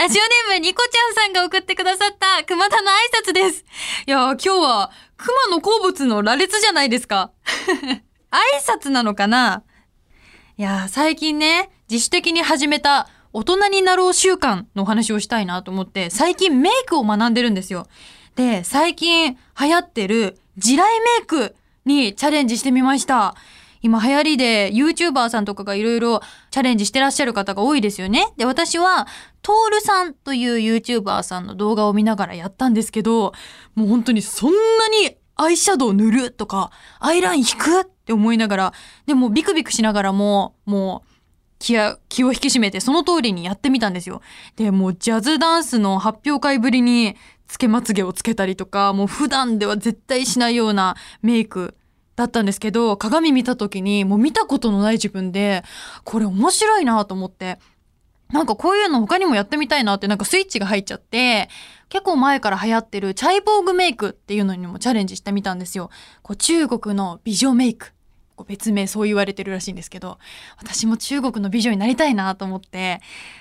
ラジオネームニコちゃんさんが送ってくださった熊田の挨拶です。いやー、今日は熊の好物の羅列じゃないですか。挨拶なのかな？いやー、最近ね、自主的に始めた大人になろう習慣のお話をしたいなと思って、最近メイクを学んでるんですよ。で、最近流行ってる地雷メイクにチャレンジしてみました。今流行りで YouTuber さんとかがいろいろチャレンジしてらっしゃる方が多いですよね。で、私はトールさんという YouTuber さんの動画を見ながらやったんですけど、もう本当にそんなにアイシャドウ塗るとか、アイライン引くって思いながら、でもビクビクしながらも、もう気や気を引き締めてその通りにやってみたんですよ。で、もうジャズダンスの発表会ぶりにつけまつげをつけたりとか、もう普段では絶対しないようなメイクだったんですけど、鏡見た時にもう見たことのない自分で、これ面白いなと思って、なんかこういうの他にもやってみたいなってなんかスイッチが入っちゃって、結構前から流行ってるチャイボーグメイクっていうのにもチャレンジしてみたんですよ。こう中国の美女メイク。こう別名そう言われてるらしいんですけど、私も中国の美女になりたいなと思って、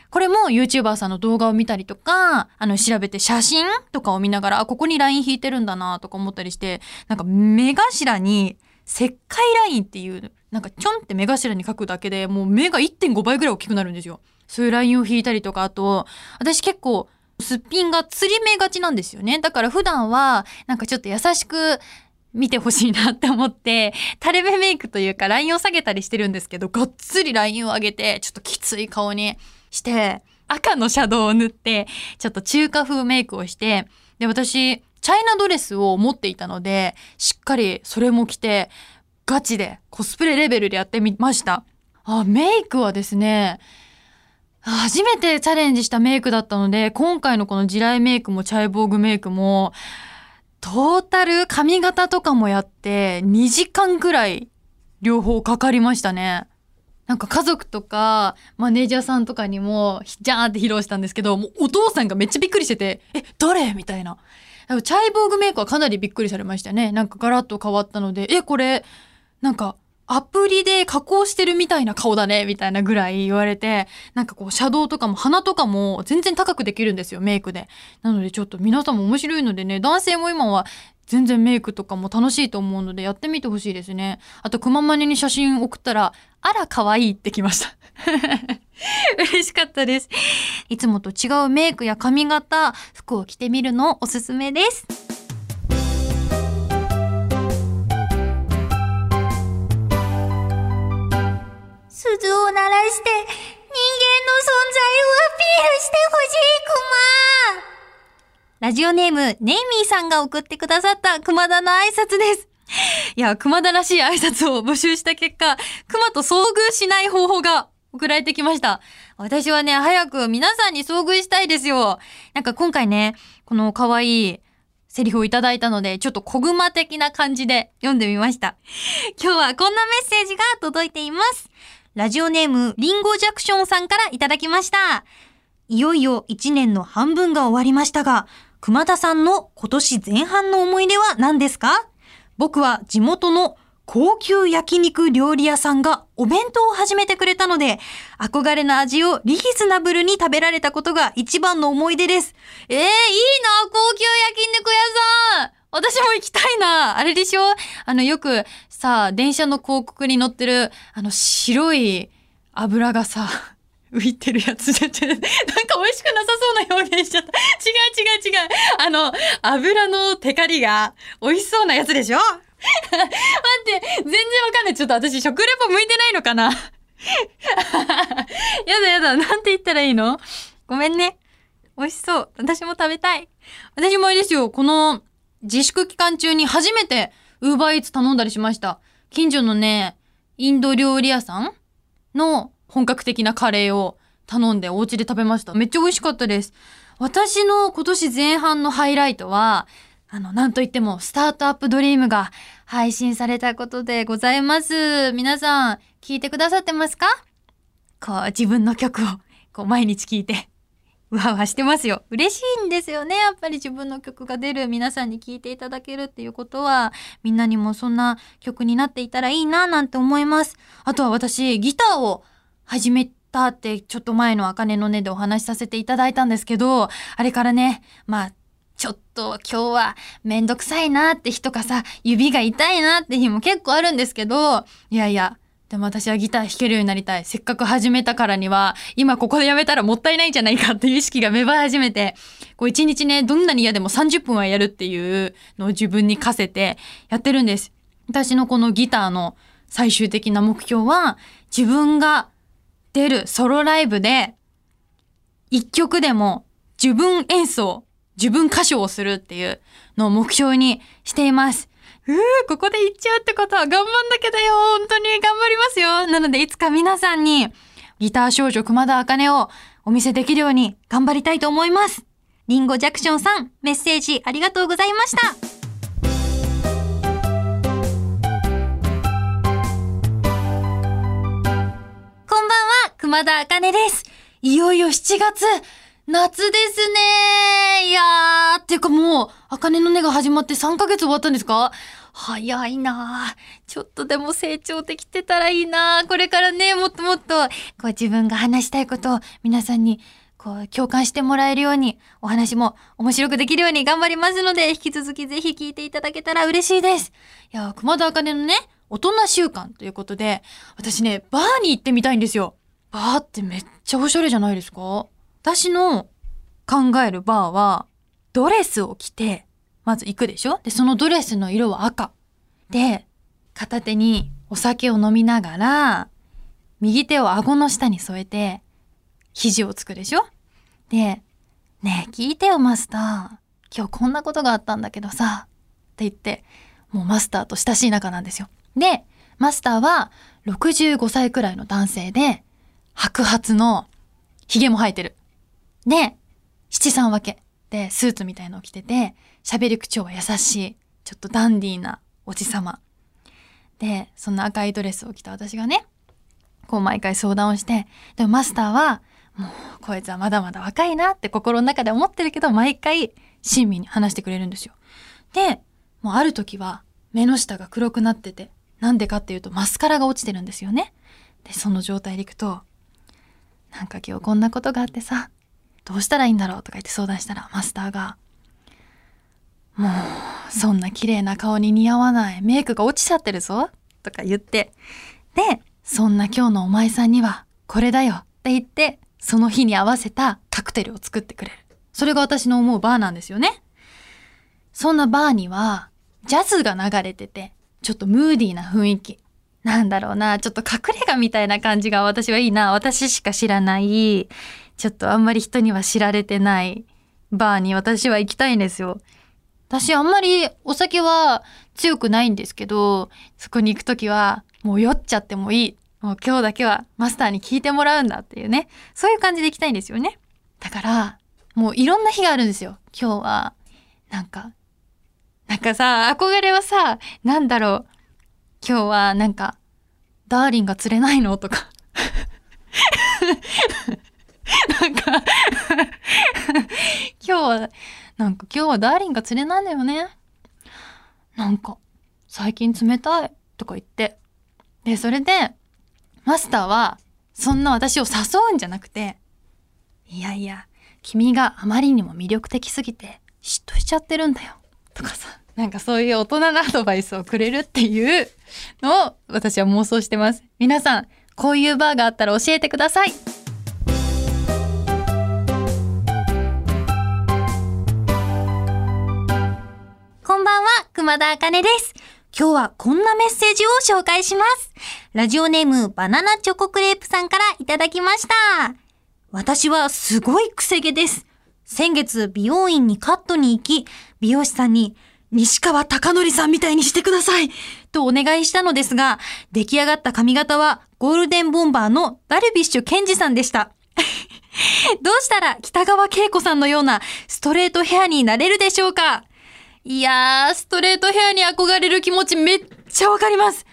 これも YouTuber さんの動画を見たりとか、あの調べて写真とかを見ながら、あ、ここにライン引いてるんだなとか思ったりして、なんか目頭に石灰ラインっていう、なんかちょんって目頭に描くだけでもう目が1.5倍ぐらい大きくなるんですよ。そういうラインを引いたりとか、あと、私結構、すっぴんがつり目がちなんですよね。だから普段は、なんかちょっと優しく見てほしいなって思って、垂れ目メイクというかラインを下げたりしてるんですけど、がっつりラインを上げて、ちょっときつい顔にして、赤のシャドウを塗って、ちょっと中華風メイクをして、で、私、チャイナドレスを持っていたので、しっかりそれも着て、ガチでコスプレレベルでやってみました。あ、メイクはですね、初めてチャレンジしたメイクだったので、今回のこの地雷メイクもチャイボーグメイクも、トータル髪型とかもやって2時間くらい両方かかりましたね。なんか家族とかマネージャーさんとかにもジャーンって披露したんですけど、もうお父さんがめっちゃびっくりしてて、え、誰？みたいな。チャイボーグメイクはかなりびっくりされましたね。なんかガラッと変わったので、え、これ、なんかアプリで加工してるみたいな顔だね、みたいなぐらい言われて、なんかこう、シャドウとかも鼻とかも全然高くできるんですよ、メイクで。なのでちょっと皆さんも面白いのでね、男性も今は全然メイクとかも楽しいと思うのでやってみてほしいですね。あと、くままねに写真送ったら、あら、可愛いってきました。嬉しかったです。いつもと違うメイクや髪型、服を着てみるのおすすめです。ラジオネーム、ネイミーさんが送ってくださった熊田の挨拶です。いや、熊田らしい挨拶を募集した結果、熊と遭遇しない方法が送られてきました。私はね、早く皆さんに遭遇したいですよ。なんか今回ね、この可愛いセリフをいただいたので、ちょっと小熊的な感じで読んでみました。今日はこんなメッセージが届いています。ラジオネーム、リンゴジャクションさんからいただきました。いよいよ1年の半分が終わりましたが、熊田さんの今年前半の思い出は何ですか？僕は地元の高級焼肉料理屋さんがお弁当を始めてくれたので、憧れの味をリーズナブルに食べられたことが一番の思い出です。えー、いいな、高級焼肉屋さん。私も行きたいな。あれでしょ？あの、よくさ、電車の広告に載ってる、あの、白い油がさ、浮いてるやつじゃ、なんか美味しくなさそうな表現しちゃった。違う違う違う。あの、油のテカリが美味しそうなやつでしょ？待って、全然わかんない。ちょっと私食レポ向いてないのかな？やだやだ、なんて言ったらいいの？ごめんね。美味しそう。私も食べたい。私もあれですよ、この自粛期間中に初めてウーバーイーツ頼んだりしました。近所のね、インド料理屋さんの本格的なカレーを頼んでお家で食べました。めっちゃ美味しかったです。私の今年前半のハイライトは、あの、なんといっても、スタートアップドリームが配信されたことでございます。皆さん、聞いてくださってますか？こう、自分の曲を、こう、毎日聞いて、うわうわしてますよ。嬉しいんですよね。やっぱり自分の曲が出る、皆さんに聞いていただけるっていうことは、みんなにもそんな曲になっていたらいいな、なんて思います。あとは私、ギターを始めたって、ちょっと前のあかねのねでお話しさせていただいたんですけど、あれからね、まあ、ちょっと今日はめんどくさいなって日とかさ、指が痛いなって日も結構あるんですけど、いやいや、でも私はギター弾けるようになりたい。せっかく始めたからには、今ここでやめたらもったいないんじゃないかっていう意識が芽生え始めて、こう一日ね、どんなに嫌でも30分はやるっていうのを自分に課せてやってるんです。私のこのギターの最終的な目標は、自分が出るソロライブで、一曲でも自分演奏、自分歌唱をするっていうのを目標にしています。うー、ここで言っちゃうってことは頑張んなきゃだよ。本当に頑張りますよ。なので、いつか皆さんに、ギター少女熊田茜をお見せできるように頑張りたいと思います。リンゴジャクションさん、メッセージありがとうございました。熊田茜です。いよいよ7月、夏ですねいやー、っていうかもう、茜の音が始まって3ヶ月終わったんですか？早いなちょっとでも成長できてたらいいなこれからね、もっともっと、こう自分が話したいことを皆さんに、こう共感してもらえるように、お話も面白くできるように頑張りますので、引き続きぜひ聞いていただけたら嬉しいです。いやー、熊田茜のね、大人習慣ということで、私ね、バーに行ってみたいんですよ。バーってめっちゃおしゃれじゃないですか私の考えるバーは、ドレスを着て、まず行くでしょ？で、そのドレスの色は赤。で、片手にお酒を飲みながら、右手を顎の下に添えて、肘をつくでしょ？で、ねえ、聞いてよ、マスター。今日こんなことがあったんだけどさ。って言って、もうマスターと親しい仲なんですよ。で、マスターは65歳くらいの男性で、白髪の髭も生えてる。で、七三分けでスーツみたいのを着てて、喋り口調は優しい、ちょっとダンディーなおじさま。で、そんな赤いドレスを着た私がね、こう毎回相談をして、でもマスターは、もうこいつはまだまだ若いなって心の中で思ってるけど、毎回親身に話してくれるんですよ。で、もうある時は目の下が黒くなってて、なんでかっていうとマスカラが落ちてるんですよね。で、その状態でいくと、なんか今日こんなことがあってさ、どうしたらいいんだろうとか言って相談したらマスターが、もう、そんな綺麗な顔に似合わないメイクが落ちちゃってるぞとか言って、で、そんな今日のお前さんにはこれだよって言って、その日に合わせたカクテルを作ってくれる。それが私の思うバーなんですよね。そんなバーには、ジャズが流れてて、ちょっとムーディーな雰囲気。なんだろうな、ちょっと隠れ家みたいな感じが私はいいな。私しか知らない、ちょっとあんまり人には知られてないバーに私は行きたいんですよ。私あんまりお酒は強くないんですけど、そこに行くときはもう酔っちゃってもいい。もう今日だけはマスターに聞いてもらうんだっていうね。そういう感じで行きたいんですよね。だから、もういろんな日があるんですよ。今日は、なんか、なんかさ、憧れはさ、なんだろう。今日はなんか、ダーリンが釣れないの？とか。なんか今日は、なんか今日はダーリンが釣れないんだよね。なんか、最近冷たいとか言って。で、それで、マスターは、そんな私を誘うんじゃなくて、いやいや、君があまりにも魅力的すぎて、嫉妬しちゃってるんだよ。とかさ、なんかそういう大人なアドバイスをくれるっていうのを私は妄想してます。皆さん、こういうバーがあったら教えてください。こんばんは、熊田茜です。今日はこんなメッセージを紹介します。ラジオネームバナナチョコクレープさんからいただきました。私はすごい癖毛です。先月美容院にカットに行き、美容師さんに西川貴則さんみたいにしてくださいとお願いしたのですが、出来上がった髪型はゴールデンボンバーのダルビッシュケンジさんでした。どうしたら北川景子さんのようなストレートヘアになれるでしょうか？いやー、ストレートヘアに憧れる気持ちめっちゃわかります。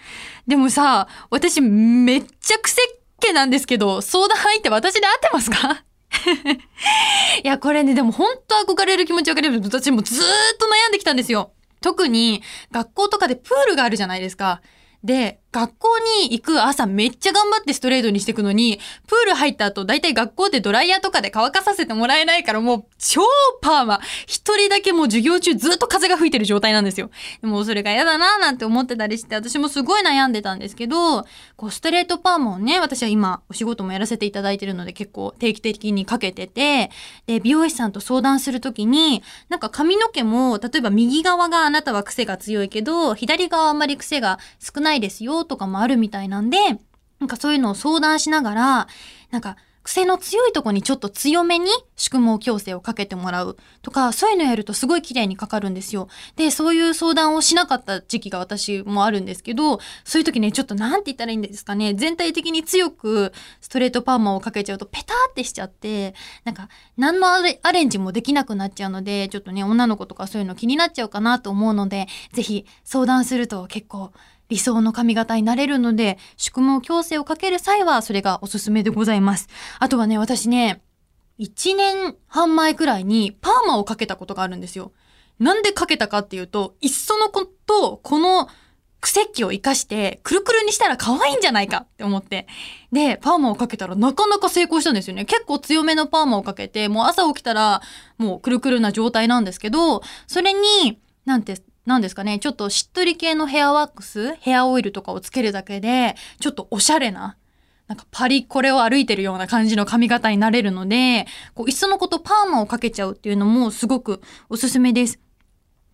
でもさ、私めっちゃ癖っ気なんですけど、相談相手私で合ってますか？いや、これね、でも本当憧れる気持ちわかれる。私もずっと悩んできたんですよ。特に学校とかでプールがあるじゃないですか。で、学校に行く朝めっちゃ頑張ってストレートにしていくのに、プール入った後、だいたい学校でドライヤーとかで乾かさせてもらえないからもう超パーマ。一人だけもう授業中ずっと風が吹いてる状態なんですよ。でもそれが嫌だなーなんて思ってたりして、私もすごい悩んでたんですけど、こうストレートパーマをね、私は今お仕事もやらせていただいてるので結構定期的にかけてて、で、美容師さんと相談するときに、なんか髪の毛も、例えば右側があなたは癖が強いけど、左側あんまり癖が少ないですよとかもあるみたいなんで、なんかそういうのを相談しながら、なんか癖の強いとこにちょっと強めに宿毛矯正をかけてもらうとか、そういうのやるとすごい綺麗にかかるんですよ。で、そういう相談をしなかった時期が私もあるんですけど、そういう時ね、ちょっとなんて言ったらいいんですかね、全体的に強くストレートパーマをかけちゃうとペターってしちゃって、なんか何のアレンジもできなくなっちゃうので、ちょっとね、女の子とかそういうの気になっちゃうかなと思うので、ぜひ相談すると結構理想の髪型になれるので、宿毛矯正をかける際はそれがおすすめでございます。あとはね、私ね、1年半前くらいにパーマをかけたことがあるんですよ。なんでかけたかっていうと、いっそのこと、この癖っ気を活かして、くるくるにしたら可愛いんじゃないかって思って。で、パーマをかけたらなかなか成功したんですよね。結構強めのパーマをかけて、もう朝起きたらもうくるくるな状態なんですけど、それに、なんてなんですかね、ちょっとしっとり系のヘアワックス、ヘアオイルとかをつけるだけで、ちょっとおしゃれな、なんかパリコレを歩いてるような感じの髪型になれるので、こう、いっそのことパーマをかけちゃうっていうのもすごくおすすめです。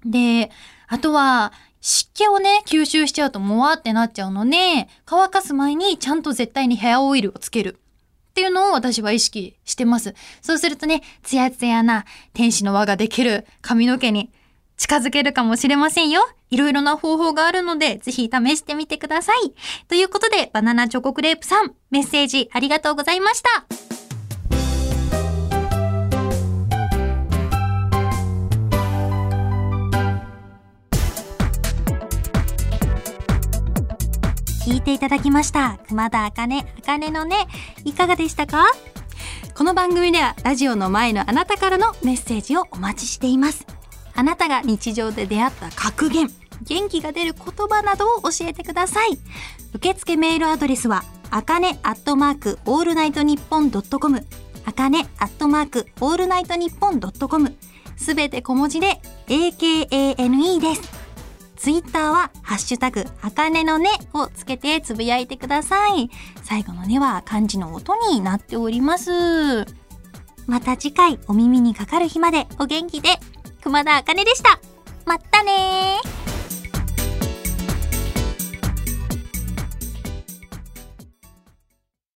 で、あとは、湿気をね、吸収しちゃうともわってなっちゃうので、乾かす前にちゃんと絶対にヘアオイルをつける。っていうのを私は意識してます。そうするとね、ツヤツヤな天使の輪ができる髪の毛に近づけるかもしれませんよ。いろいろな方法があるので、ぜひ試してみてください。ということで、バナナチョコクレープさん、メッセージありがとうございました。聞いていただきました。熊田あかね、あかねのね、いかがでしたか？この番組ではラジオの前のあなたからのメッセージをお待ちしています。あなたが日常で出会った格言、元気が出る言葉などを教えてください。受付メールアドレスは、あかねアットマークオールナイトニッポンドットコム、あかねアットマークオールナイトニッポンドットコム、すべて小文字で AKANE です。ツイッターは、ハッシュタグ、あかねのねをつけてつぶやいてください。最後のねは漢字の音になっております。また次回お耳にかかる日までお元気で熊田茜でした。まったね